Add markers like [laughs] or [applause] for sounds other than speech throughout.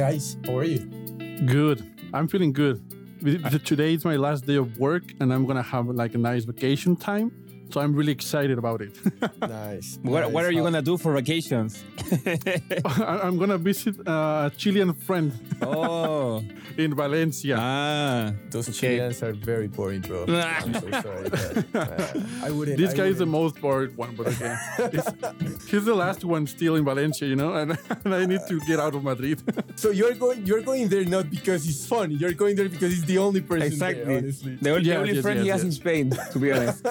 guys. How are you? Good. I'm feeling good. Today is my last day of work, and I'm gonna have like a nice vacation time. So I'm really excited about it. [laughs] nice. What, nice. what are you gonna do for vacations? [laughs] I- I'm gonna visit uh, a Chilean friend oh, [laughs] in Valencia. ah, Those Okay. Chileans are very boring, bro. I'm so sorry. but, uh, I wouldn't. this I guy is the most bored one, but okay. He's- he's the last one still in Valencia, you know, and, and I need to get out of Madrid. So you're going. You're going there not because it's fun. You're going there because he's the only person exactly. there. Honestly. The, only- the only yes, friend he yes, has in. Spain, to be honest.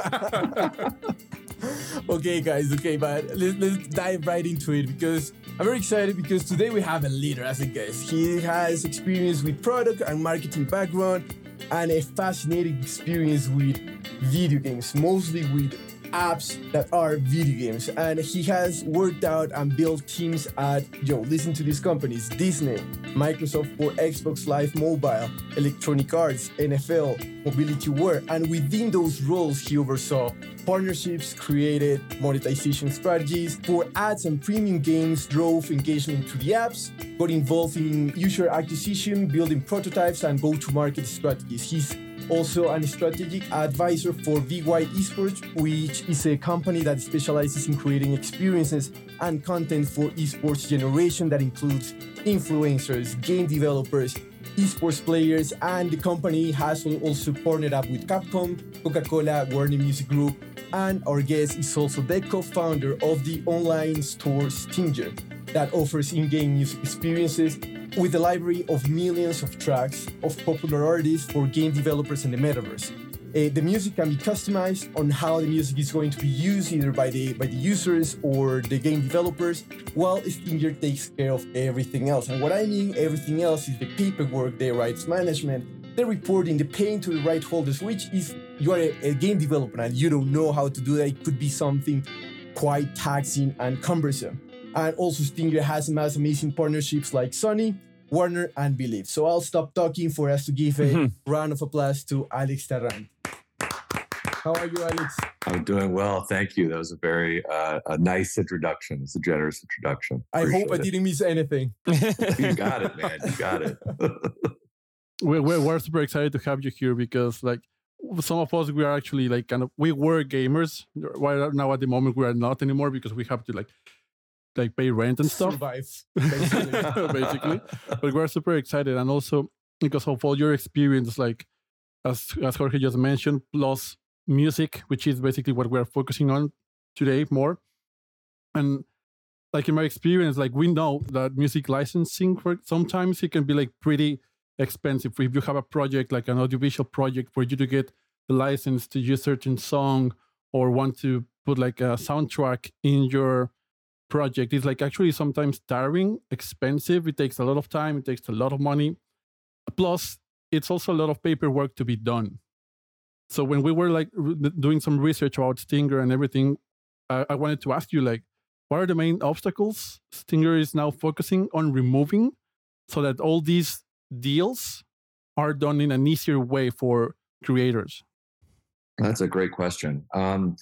[laughs] okay, guys. Okay, but let's, let's dive right into it because I'm very excited because today we have a leader as a guest. He has experience with product and marketing background and a fascinating experience with video games, mostly with apps that are video games. And he has worked out and built teams at, yo, listen to these companies Disney, Microsoft for Xbox Live Mobile, Electronic Arts, NFL, MobilityWare. And within those roles, he oversaw partnerships, created monetization strategies for ads and premium games, drove engagement to the apps, got involved in user acquisition, building prototypes, and go to market strategies. He's also an strategic advisor for VY Esports, which is a company that specializes in creating experiences and content for esports generation that includes influencers, game developers, esports players, and the company has also partnered up with Capcom, Coca-Cola, Warner Music Group, and our guest is also the co-founder of the online store Stinger that offers in-game music experiences with a library of millions of tracks of popular artists for game developers in the metaverse. Uh, the music can be customized on how the music is going to be used either by the by the users or the game developers, while Stinger takes care of everything else. And what I mean everything else is the paperwork, the rights management, the reporting, the paying to the right holders, which if you are a, a game developer and you don't know how to do that, it could be something quite taxing and cumbersome. And also Stinger has amassed amazing partnerships like Sony, Warner, and Believe. So I'll stop talking for us to give a round of applause to Alex Terran. How are you, Alex? I'm doing well, thank you. That was a very uh, a nice introduction. It's a generous introduction. I hope I Appreciate didn't miss anything. [laughs] You got it, man. You got it. [laughs] we're, we're, we're super excited to have you here because like some of us we are actually like kind of we were gamers while now at the moment we are not anymore because we have to like like pay rent and [laughs] stuff. Survive. [laughs] basically. But we're super excited. And also because of all your experience like as as jorge just mentioned plus music which is basically what we're focusing on today more. And like in my experience like we know that music licensing for sometimes it can be like pretty expensive. If you have a project like an audiovisual project for you to get the license to use certain song or want to put like a soundtrack in your project it's like actually sometimes tiring expensive. It takes a lot of time. It takes a lot of money. Plus it's also a lot of paperwork to be done. So when we were like r- doing some research about stinger and everything I, I wanted to ask you like what are the main obstacles stinger is now focusing on removing so that all these deals are done in an easier way for creators? That's a great question. Um,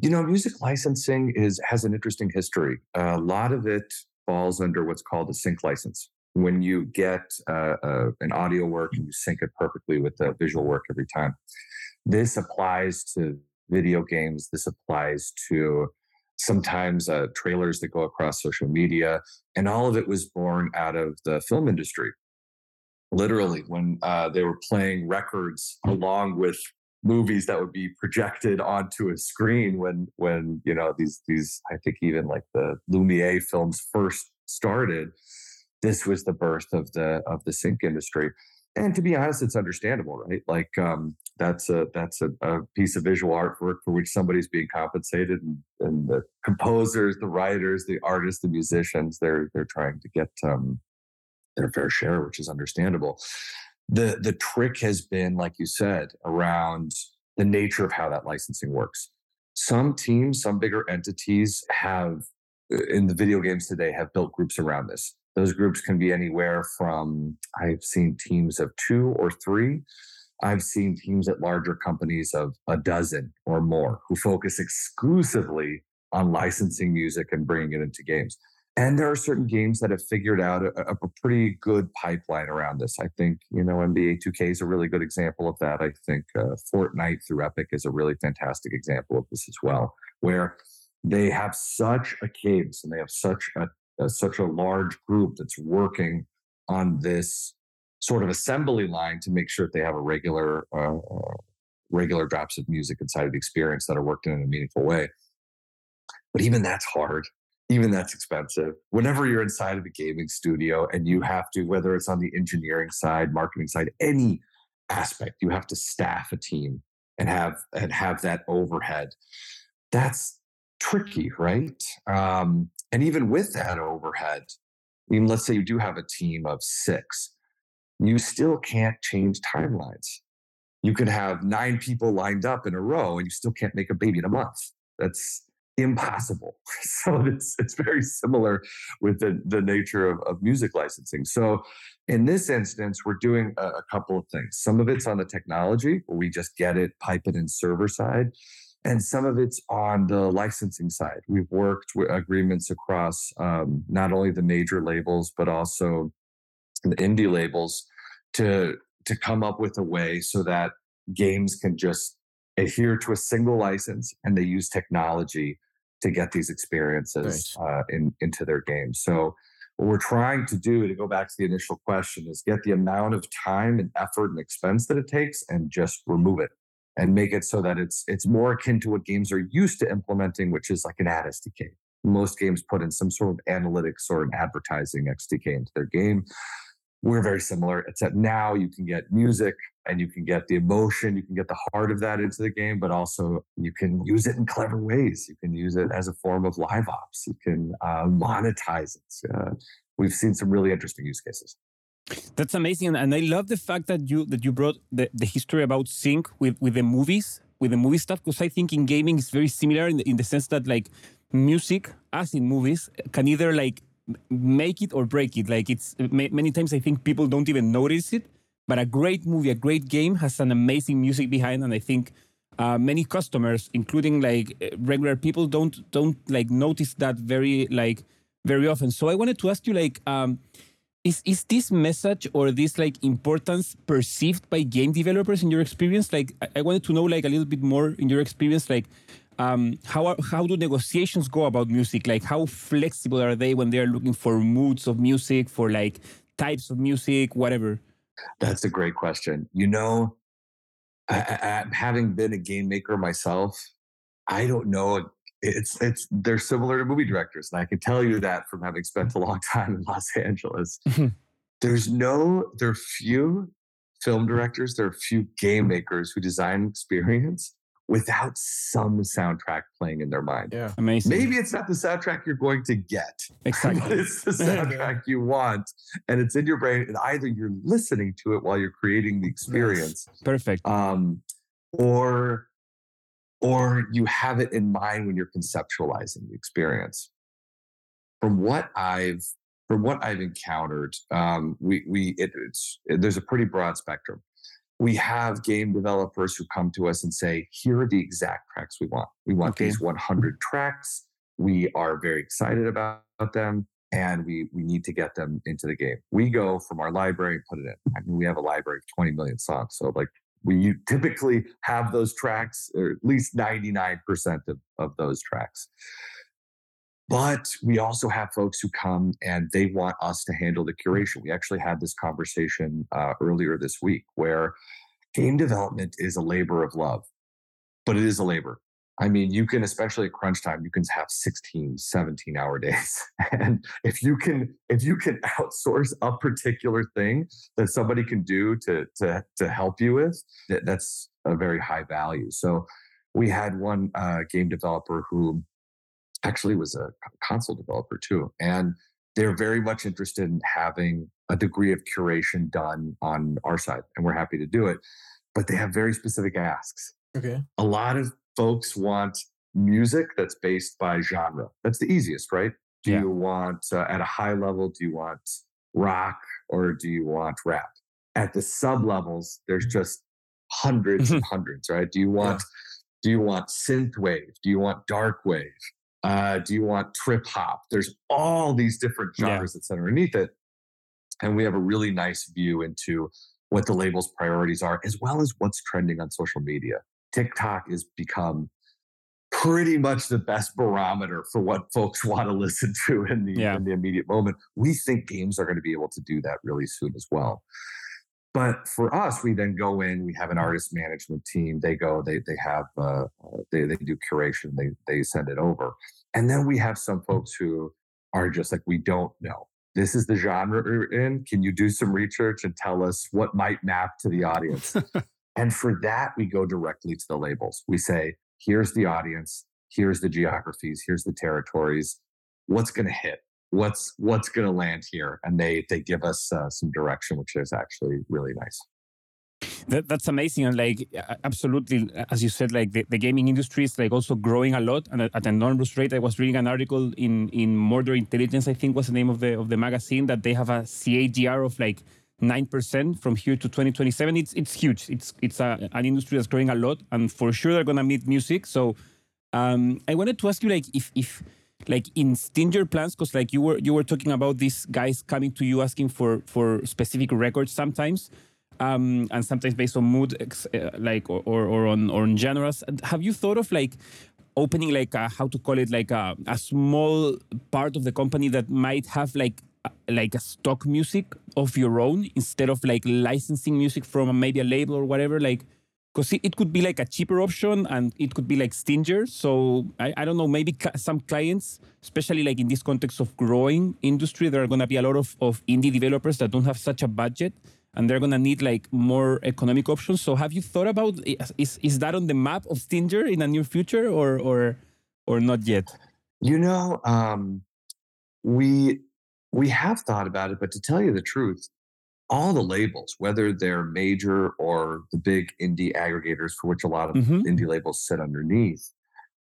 you know, music licensing is has an interesting history. a lot of it falls under what's called a sync license. When you get uh, uh, an audio work and you sync it perfectly with the visual work every time. This applies to video games. This applies to sometimes uh, trailers that go across social media, and all of it was born out of the film industry. Literally, when uh, they were playing records along with movies that would be projected onto a screen when when you know these these i think even like the lumiere films first started. This was the birth of the of the sync industry. And to be honest it's understandable right? Like um that's a that's a, a piece of visual artwork for which somebody's being compensated and, and the composers the writers the artists the musicians they're they're trying to get um their fair share which is understandable the the trick has been like you said around the nature of how that licensing works. Some teams some bigger entities have uh, in the video games today have built groups around this. Those groups can be anywhere from i've seen teams of two or three. I've seen teams at larger companies of a dozen or more who focus exclusively on licensing music and bringing it into games and there are certain games that have figured out a, a, pretty good pipeline around this. I think, you know, NBA 2K is a really good example of that. I think uh, Fortnite through Epic is a really fantastic example of this as well, where they have such a cadence and they have such a, a such a large group that's working on this sort of assembly line to make sure that they have a regular uh, uh, regular drops of music inside of the experience that are worked in, in a meaningful way. But even that's hard. Even that's expensive. Whenever you're inside of a gaming studio and you have to, whether it's on the engineering side, marketing side, any aspect, you have to staff a team and have and have that overhead. That's tricky, right? Um, and even with that overhead, I mean, let's say you do have a team of six, you still can't change timelines. You can have nine people lined up in a row and you still can't make a baby in a month. That's impossible. [laughs] So it's, it's very similar with the, the nature of, of music licensing. So in this instance, we're doing a, a couple of things. Some of it's on the technology, where we just get it, pipe it in server side and some of it's on the licensing side. We've worked with agreements across um, not only the major labels but also the indie labels to to come up with a way so that games can just adhere to a single license and they use technology to get these experiences uh, in, into their games. So what we're trying to do to go back to the initial question is get the amount of time and effort and expense that it takes and just remove it and make it so that it's it's more akin to what games are used to implementing, which is like an ad SDK. Most games put in some sort of analytics or an advertising SDK into their game. We're very similar, except now you can get music and you can get the emotion, you can get the heart of that into the game, but also you can use it in clever ways. You can use it as a form of live ops. You can uh, monetize it. Uh, we've seen some really interesting use cases. That's amazing, and I love the fact that you that you brought the, the history about sync with with the movies, with the movie stuff, because I think in gaming it's very similar in the, in the sense that like music, as in movies, can either like make it or break it. Like it's many times I think people don't even notice it, but a great movie, a great game has an amazing music behind, and I think. Uh, many customers, including like regular people, don't don't like notice that very like very often. So I wanted to ask you like, um, is is this message or this like importance perceived by game developers in your experience? Like, I, I wanted to know like a little bit more in your experience, like. Um, how are, how do negotiations go about music? Like, how flexible are they when they are looking for moods of music, for like types of music, whatever? That's a great question. You know, I, I, having been a game maker myself, I don't know it's it's they're similar to movie directors and i can tell you that from having spent a long [laughs] time in los angeles mm-hmm. there's no there are few film directors there are few game makers who design experience without some soundtrack playing in their mind yeah amazing maybe it's not the soundtrack you're going to get [laughs] exactly but it's the [laughs] soundtrack you want and it's in your brain and either you're listening to it while you're creating the experience yes. perfect um or or you have it in mind when you're conceptualizing the experience. From what I've from what I've encountered, um, we we it, it's it, there's a pretty broad spectrum. We have game developers who come to us and say, "Here are the exact tracks we want. We want okay. these 100 tracks. We are very excited about them, and we we need to get them into the game." We go from our library and put it in. I mean, we have a library of 20 million songs, so like we typically have those tracks, or at least 99% of, of those tracks. But we also have folks who come and they want us to handle the curation. We actually had this conversation uh, earlier this week where game development is a labor of love, but it is a labor. I mean, you can, especially at crunch time, you can have 16, 17 hour [laughs] days. And if you can, if you can outsource a particular thing that somebody can do to, to, to help you with, that, that's a very high value. So we had one uh, game developer who actually was a console developer too. And they're very much interested in having a degree of curation done on our side. And we're happy to do it. But they have very specific asks. Okay. A lot of folks want music that's based by genre. That's the easiest, right? Do yeah. you want uh, at a high level? Do you want rock or do you want rap? At the sub levels, there's mm-hmm. just hundreds and hundreds, right? Do you want yeah. do you want synth wave? Do you want dark wave? Uh, do you want trip hop? There's all these different genres yeah. that sit underneath it. And we have a really nice view into what the label's priorities are, as well as what's trending on social media. TikTok has become pretty much the best barometer for what folks [laughs] want to listen to in the, yeah. in the immediate moment. We think games are going to be able to do that really soon as well. But for us, we then go in. We have an artist management team. They go. They they have uh, they they do curation. They they send it over, and then we have some folks who are just like we don't know this is the genre we're in. Can you do some research and tell us what might map to the audience? and for that, we go directly to the labels. We say, here's the audience, here's the geographies, here's the territories. What's going to hit? What's what's going to land here? And they they give us uh, some direction, which is actually really nice. That, that's amazing and like absolutely as you said like the, the gaming industry is like also growing a lot and at an enormous rate i was reading an article in in Mordor Intelligence i think was the name of the of the magazine that they have a cagr of like 9% from here to 2027 it's it's huge it's it's a, an industry that's growing a lot and for sure they're gonna meet music so um, i wanted to ask you like if if like in stinger plans because like you were you were talking about these guys coming to you asking for for specific records sometimes um, and sometimes based on mood, uh, like or, or, or on or on genres. Have you thought of like opening like a, how to call it like a, a small part of the company that might have like like a stock music of your own instead of like licensing music from a, maybe a label or whatever like because it, could be like a cheaper option and it could be like stinger so i, I don't know maybe some clients especially like in this context of growing industry there are going to be a lot of, of indie developers that don't have such a budget and they're going to need like more economic options. So have you thought about is is that on the map of Stinger in a near future or or or not yet? You know, um, we we have thought about it, but to tell you the truth, all the labels, whether they're major or the big indie aggregators for which a lot of mm-hmm. indie labels sit underneath,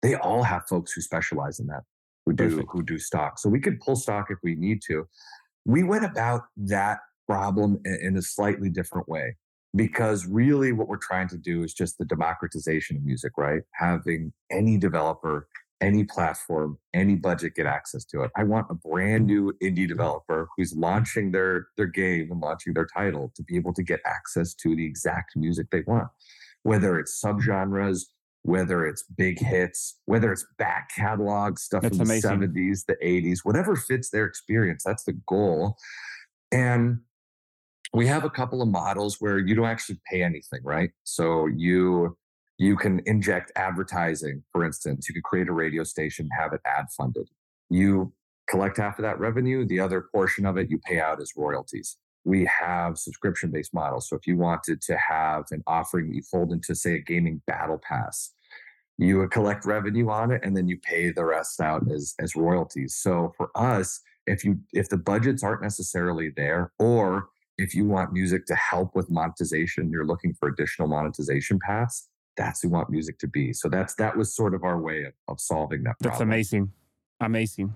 they all have folks who specialize in that, who do Perfect. who do stock. So we could pull stock if we need to. We went about that problem in a slightly different way because really what we're trying to do is just the democratization of music right having any developer any platform any budget get access to it. I want a brand mm. new indie mm. developer who's launching their their game and launching their title to be able to get access to the exact music they want. Whether it's subgenres whether it's big hits whether it's back catalog stuff that's from amazing. the 70s the 80s whatever fits their experience that's the goal. And we have a couple of models where you don't actually pay anything, right? So you you can inject advertising, for instance. You could create a radio station, have it ad funded. You collect half of that revenue, the other portion of it you pay out as royalties. We have subscription based models. So if you wanted to have an offering that you fold into, say, a gaming battle pass, you would collect revenue on it and then you pay the rest out as, as royalties. So for us, if you if the budgets aren't necessarily there or if you want music to help with monetization, you're looking for additional monetization paths. That's who want music to be. So that's that was sort of our way of, of solving that. Problem. That's amazing, amazing,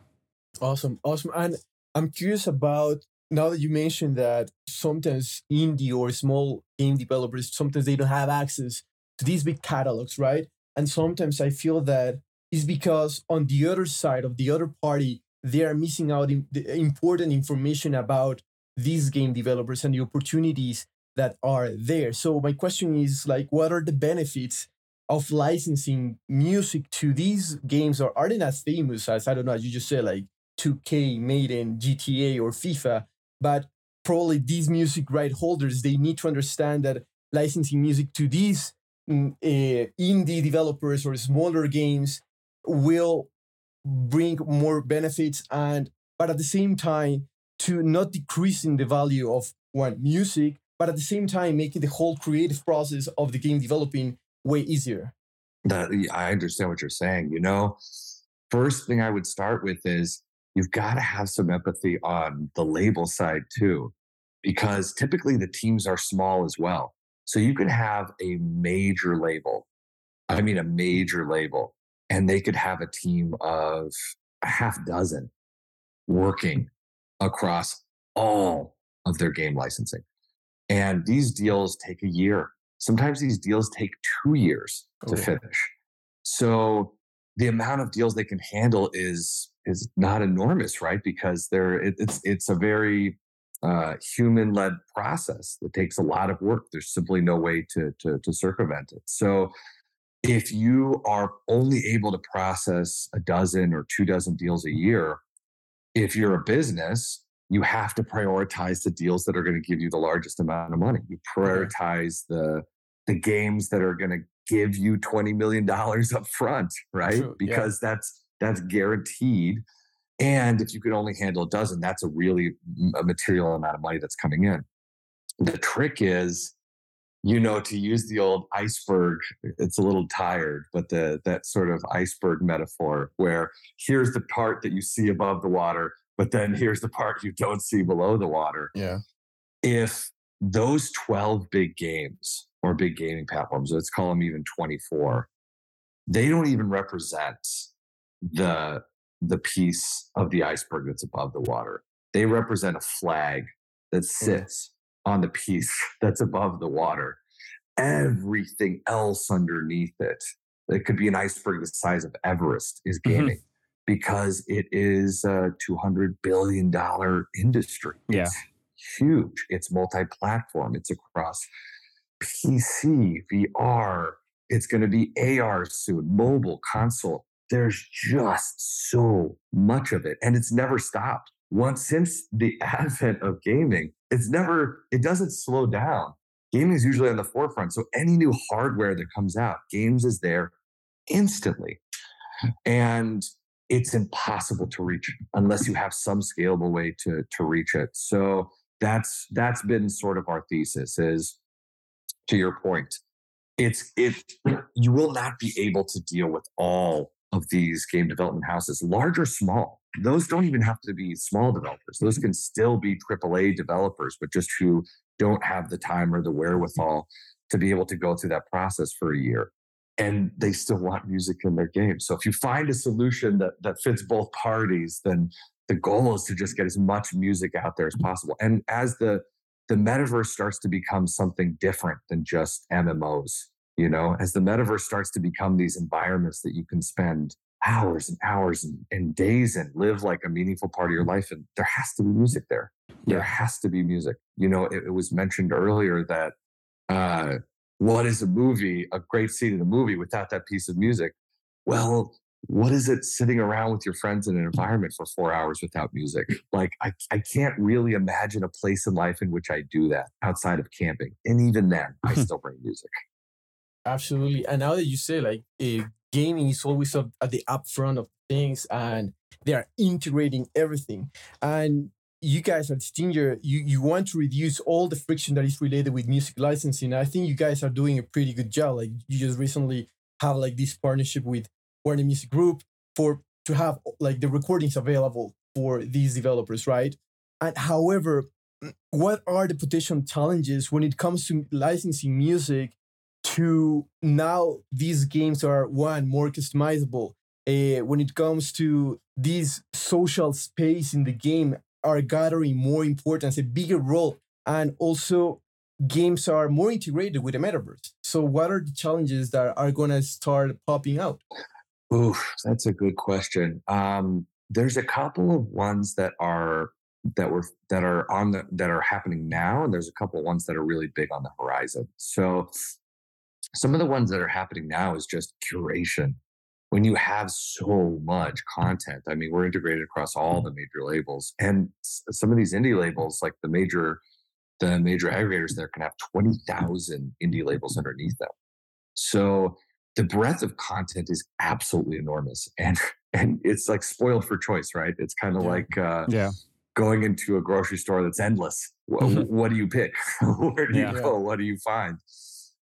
awesome, awesome. And I'm curious about now that you mentioned that sometimes indie or small game developers sometimes they don't have access to these big catalogs, right? And sometimes I feel that is because on the other side of the other party they are missing out in the important information about these game developers and the opportunities that are there. So my question is like, what are the benefits of licensing music to these games or are they not famous as I don't know, as you just said, like 2K, Madden, GTA, or FIFA, but probably these music right holders, they need to understand that licensing music to these uh, indie developers or smaller games will bring more benefits and but at the same time to not decreasing the value of one music, but at the same time making the whole creative process of the game developing way easier. That I understand what you're saying. You know, first thing I would start with is you've got to have some empathy on the label side too, because typically the teams are small as well. So you can have a major label, I mean, a major label, and they could have a team of a half dozen working across all of their game licensing. And these deals take a year. Sometimes these deals take two years to finish. So the amount of deals they can handle is is not enormous, right? Because they're it, it's it's a very uh, human led process that takes a lot of work. There's simply no way to, to to circumvent it. So if you are only able to process a dozen or two dozen deals a year, if you're a business, you have to prioritize the deals that are going to give you the largest amount of money. You prioritize the the games that are going to give you 20 million dollars up front, right? True, yeah. because that's that's guaranteed. And if you could only handle a dozen, that's a really a material amount of money that's coming in. The trick is, you know, to use the old iceberg, it's a little tired, but the that sort of iceberg metaphor where here's the part that you see above the water, but then here's the part you don't see below the water. Yeah. If those 12 big games or big gaming platforms, let's call them even 24, they don't even represent the the piece of the iceberg that's above the water. They represent a flag that sits on the piece that's above the water. Everything else underneath it, it could be an iceberg the size of Everest, is Mhm. gaming because it is a $200 billion industry. Yeah. It's huge. It's multi platform, it's across PC, VR. It's going to be AR soon, mobile, console. There's just so much of it, and it's never stopped. Once since the [laughs] advent of gaming, it's never, it doesn't slow down. Gaming is usually on the forefront. So any new hardware that comes out, games is there instantly. And it's impossible to reach unless you have some scalable way to, to reach it. So that's that's been sort of our thesis is to your point it's it you will not be able to deal with all of these game development houses large or small. Those don't even have to be small developers. Those can still be aaa developers but just who don't have the time or the wherewithal to be able to go through that process for a year and they still want music in their game so if you find a solution that that fits both parties then the goal is to just get as much music out there as possible. And as the the metaverse starts to become something different than just mmos you know as the metaverse starts to become these environments that you can spend hours and hours and, and days and live like a meaningful part of your life and there has to be music there. There Yeah. has to be music. You know it, it was mentioned earlier that uh what is a movie a great scene in a movie without that piece of music well what is it sitting around with your friends in an environment for four hours without music? Like, I, I can't really imagine a place in life in which I do that outside of camping. And even then, I [laughs] still bring music. Absolutely. And now that you say like uh, gaming is always at the upfront of things and they are integrating everything. And you guys at Stinger, you, you want to reduce all the friction that is related with music licensing. I think you guys are doing a pretty good job. Like you just recently have like this partnership with Warner Music Group for to have like the recordings available for these developers, right? And however, what are the potential challenges when it comes to licensing music to now these games are one more customizable uh, when it comes to this social space in the game are gathering more importance a bigger role and also games are more integrated with the metaverse so what are the challenges that are going to start popping out Oof, that's a good question. Um, there's a couple of ones that are that were that are on the that are happening now, and there's a couple of ones that are really big on the horizon. So some of the ones that are happening now is just curation. When you have so much content, I mean, we're integrated across all the major labels, and s- some of these indie labels, like the major the major aggregators, there can have twenty thousand indie labels underneath them. So the breadth of content is absolutely enormous and [laughs] and it's like spoiled for choice right it's kind of Yeah. like uh, Yeah. going into a grocery store that's endless Wh- [laughs] Mhm. what do you pick [laughs] where do Yeah. you go what do you find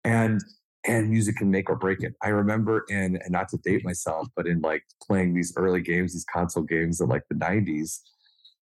and and music can make or break it i remember in and not to date myself but in like playing these early games these console games in like the 90s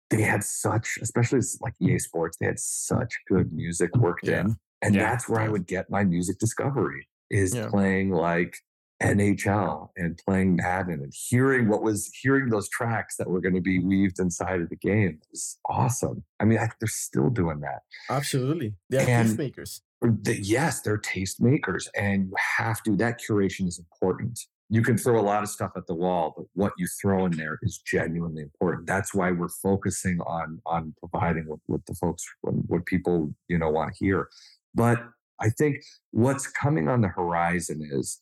they had such especially like ea sports they had such good music worked Yeah. in and Yeah. that's where i would get my music discovery is Yeah. playing like NHL and playing Madden and hearing what was hearing those tracks that were going to be weaved inside of the game is awesome. I mean, I, they're still doing that. absolutely they are And- tastemakers The- yes, they're tastemakers, and you have to. That curation is important. you can throw a lot of stuff at the wall, but what you throw in there is genuinely important. That's why we're focusing on on providing what, what the folks what people you know want to hear. But I think what's coming on the horizon is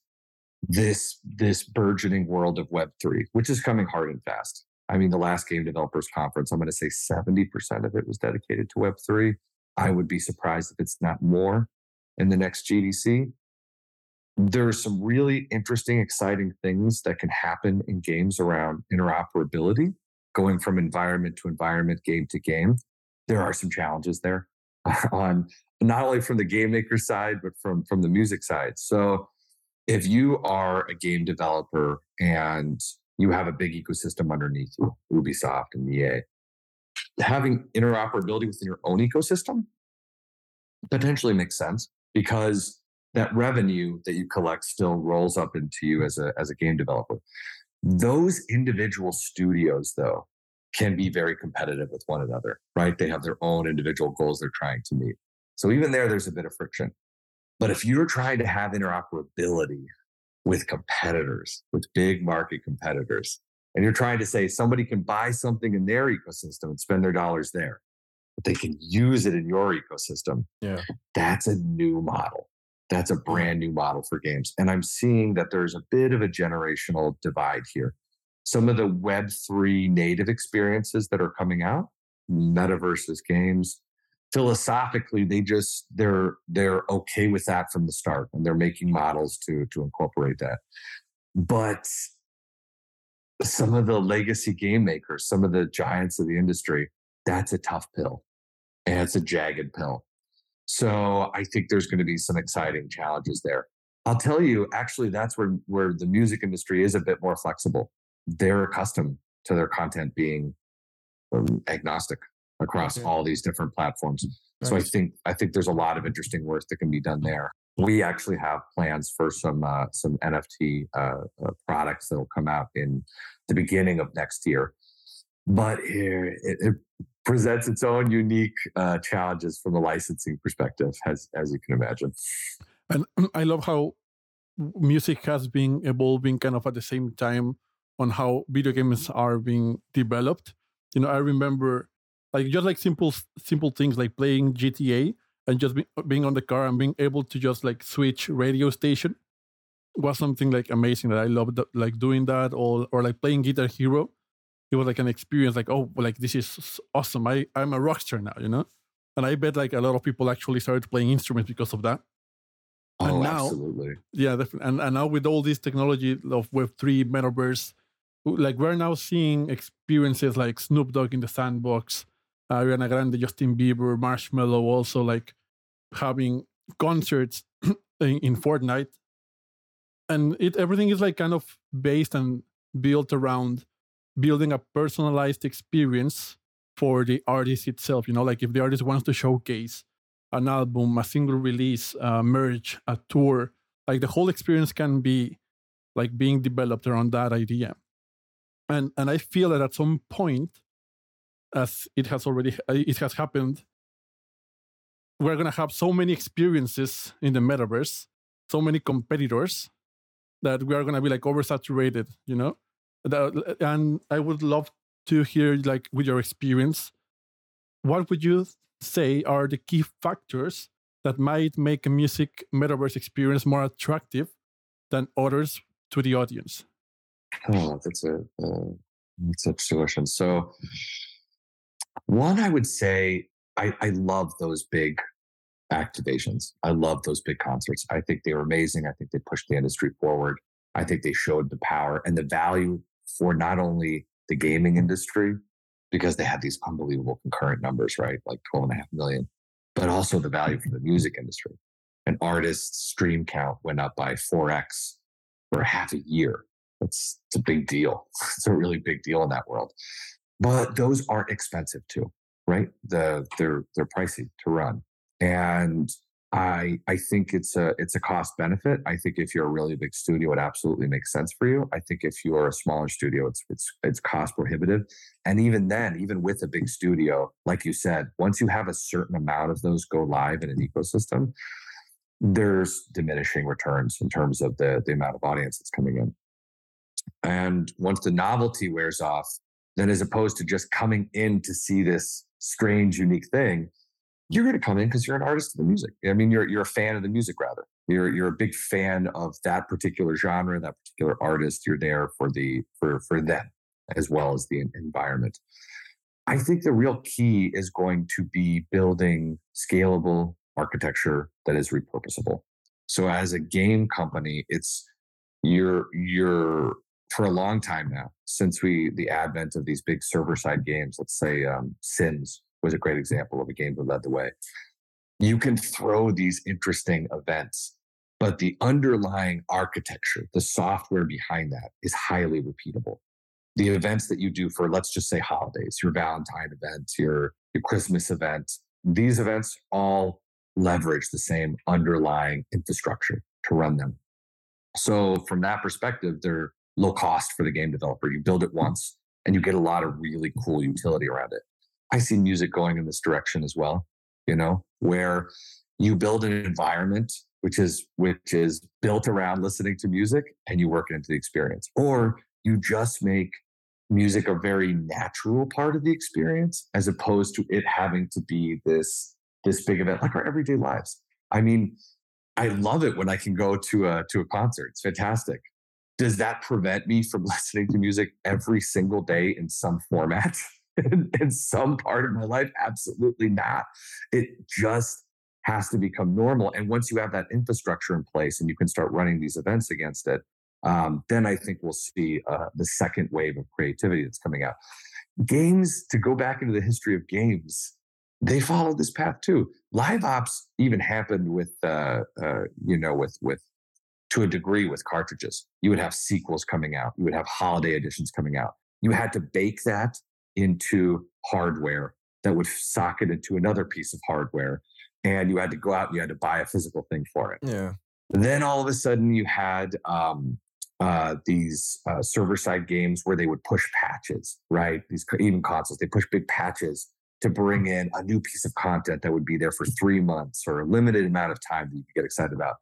this this burgeoning world of Web three, which is coming hard and fast. I mean, the last game developers conference, I'm going to say 70% of it was dedicated to Web three. I would be surprised if it's not more in the next GDC There are some really interesting, exciting things that can happen in games around interoperability, going from environment to environment, game to game. There are some challenges there [laughs] on not only from the game maker side, but from, from the music side. So if you are a game developer and you have a big ecosystem underneath you, Ubisoft and EA, having interoperability within your own ecosystem potentially makes sense because that revenue that you collect still rolls up into you as a as a game developer. Those individual studios, though, can be very competitive with one another, right? They have their own individual goals they're trying to meet. So even there, there's a bit of friction. But if you're trying to have interoperability with competitors, with big market competitors, and you're trying to say somebody can buy something in their ecosystem and spend their dollars there, but they can use it in your ecosystem. Yeah. That's a new model. That's a brand new model for games. And I'm seeing that there's a bit of a generational divide here. Some of the Web3 native experiences that are coming out, metaverses games, philosophically, they just they're they're okay with that from the start and they're making models to to incorporate that. But some of the legacy game makers, some of the giants of the industry, that's a tough pill. And it's a jagged pill. So I think there's going to be some exciting challenges there. I'll tell you, actually, that's where, where the music industry is a bit more flexible. They're accustomed to their content being um, agnostic across okay. all these different platforms. Nice. So I think I think there's a lot of interesting work that can be done there. We actually have plans for some uh, some NFT uh, uh, products that will come out in the beginning of next year. But it, it, presents its own unique uh, challenges from a licensing perspective, as as you can imagine. And [clears throat] I love how music has been evolving kind of at the same time on how video games are being developed. You know, I remember like just like simple simple things like playing GTA and just be, being on the car and being able to just like switch radio station was something like amazing that I loved like doing that or or like playing Guitar Hero. It was like an experience like oh like this is awesome. I i'm a rock star now you know? And i bet like a lot of people actually started playing instruments because of that. Oh and now, absolutely. Yeah definitely. and, and now with all this technology of web3 metaverse like we're now seeing experiences like snoop dogg in the sandbox ariana grande justin bieber Marshmello, also like having concerts [clears throat] in, in fortnite and it everything is like kind of based and built around building a personalized experience for the artist itself. You know, like if the artist wants to showcase an album, a single release, a merge, a tour, like the whole experience can be like being developed around that idea. And and I feel that at some point, as it has already it has happened, we're gonna have so many experiences in the metaverse, so many competitors that we are gonna be like oversaturated, you know? and I would love to hear, like, with your experience, what would you say are the key factors that might make a music metaverse experience more attractive than others to the audience? Oh, that's a uh, that's a solution. So, one, I would say I, I love those big activations. I love those big concerts. I think they were amazing. I think they pushed the industry forward. I think they showed the power and the value for not only the gaming industry, because they had these unbelievable concurrent numbers, right? Like 12 and a half million, but also the value for the music industry. An artist's stream count went up by 4x for half a year. That's it's a big deal. [laughs] It's a really big deal in that world. But those are expensive too, right? The they're they're pricey to run. And I I think it's a it's a cost benefit. I think if you're a really big studio, it absolutely makes sense for you. I think if you're a smaller studio, it's it's it's cost prohibitive. And even then, even with a big studio, like you said, once you have a certain amount of those go live in an ecosystem, there's diminishing returns in terms of the the amount of audience that's coming in. And once the novelty wears off, then as opposed to just coming in to see this strange, unique thing, you're going to come in because you're an artist of the music. I mean, you're you're a fan of the music, rather. You're you're a big fan of that particular genre, that particular artist. You're there for the for for them as well as the environment. I think the real key is going to be building scalable architecture that is repurposable. So as a game company, it's you're you're for a long time now since we the advent of these big server side games. Let's say um, Sims was a great example of a game that led the way. You can throw these interesting events, but the underlying architecture, the software behind that, is highly repeatable. The events that you do for, let's just say, holidays, your Valentine event, your your Christmas event, these events all leverage the same underlying infrastructure to run them. So from that perspective, they're low cost for the game developer. You build it once and you get a lot of really cool utility around it. I see music going in this direction as well, you know, where you build an environment which is which is built around listening to music and you work it into the experience. Or you just make music a very natural part of the experience as opposed to it having to be this this big event like our everyday lives. I mean, I love it when I can go to a to a concert. It's fantastic. Does that prevent me from [laughs] listening to music every single day in some format? [laughs] in, in some part of my life? Absolutely not. It just has to become normal. And once you have that infrastructure in place and you can start running these events against it, um, then I think we'll see uh, the second wave of creativity that's coming out. Games, to go back into the history of games, they followed this path too. Live ops even happened with, uh, uh, you know, with with to a degree with cartridges. You would have sequels coming out. You would have holiday editions coming out. You had to bake that into hardware that would socket into another piece of hardware, and you had to go out and you had to buy a physical thing for it. Yeah. Then all of a sudden you had um, uh, these uh, server side games where they would push patches, right? These even consoles, they push big patches to bring in a new piece of content that would be there for three months or a limited amount of time that you could get excited about.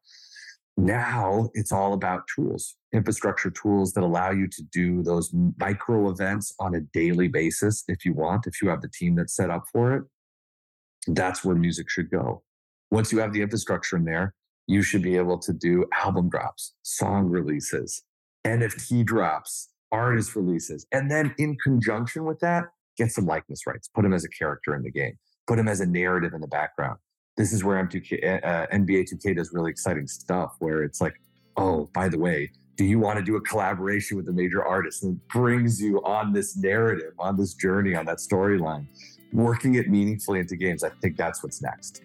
Now it's all about tools, infrastructure tools that allow you to do those micro events on a daily basis if you want, if you have the team that's set up for it. That's where music should go. Once you have the infrastructure in there, you should be able to do album drops, song releases, NFT drops, artist releases. And then in conjunction with that, get some likeness rights, put him as a character in the game, put him as a narrative in the background. This is where M2K, uh, NBA 2K does really exciting stuff where it's like, oh, by the way, do you want to do a collaboration with a major artist and it brings you on this narrative, on this journey, on that storyline, working it meaningfully into games? I think that's what's next.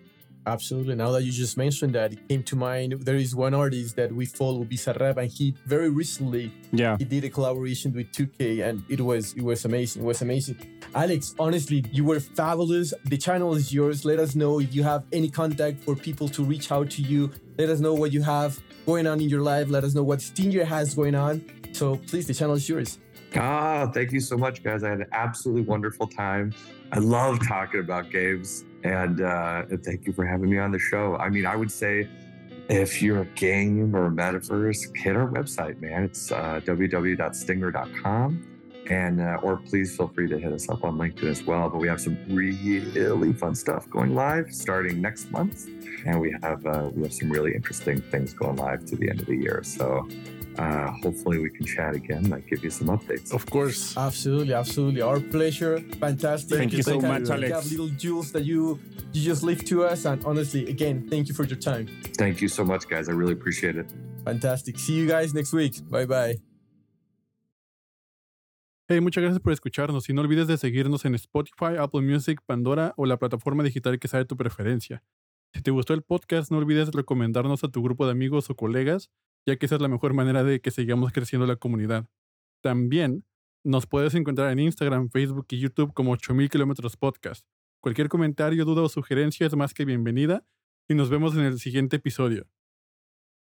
Absolutely. Now that you just mentioned that, it came to mind. There is one artist that we follow, Bizarrap, and he very recently yeah he did a collaboration with 2K, and it was it was amazing. It was amazing. Alex, honestly, you were fabulous. The channel is yours. Let us know if you have any contact for people to reach out to you. Let us know what you have going on in your life. Let us know what Stinger has going on. So please, the channel is yours. Ah, thank you so much, guys. I had an absolutely wonderful time. I love talking about games, and uh, thank you for having me on the show. I mean, I would say if you're a game or a metaverse, hit our website, man. It's uh, www.stinger.com. And uh, or please feel free to hit us up on LinkedIn as well. But we have some really fun stuff going live starting next month, and we have uh, we have some really interesting things going live to the end of the year. So uh, hopefully we can chat again. I give you some updates. Of course. Absolutely, absolutely. Our pleasure. Fantastic. Thank you so Thank much, you. Alex. You have little jewels that you you just leave to us, and honestly, again, thank you for your time. Thank you so much, guys. I really appreciate it. Fantastic. See you guys next week. Bye bye. Hey, muchas gracias por escucharnos y no olvides de seguirnos en Spotify, Apple Music, Pandora o la plataforma digital que sea de tu preferencia. Si te gustó el podcast, no olvides recomendarnos a tu grupo de amigos o colegas, ya que esa es la mejor manera de que sigamos creciendo la comunidad. También nos puedes encontrar en Instagram, Facebook y YouTube como 8000 kilómetros podcast. Cualquier comentario, duda o sugerencia es más que bienvenida y nos vemos en el siguiente episodio.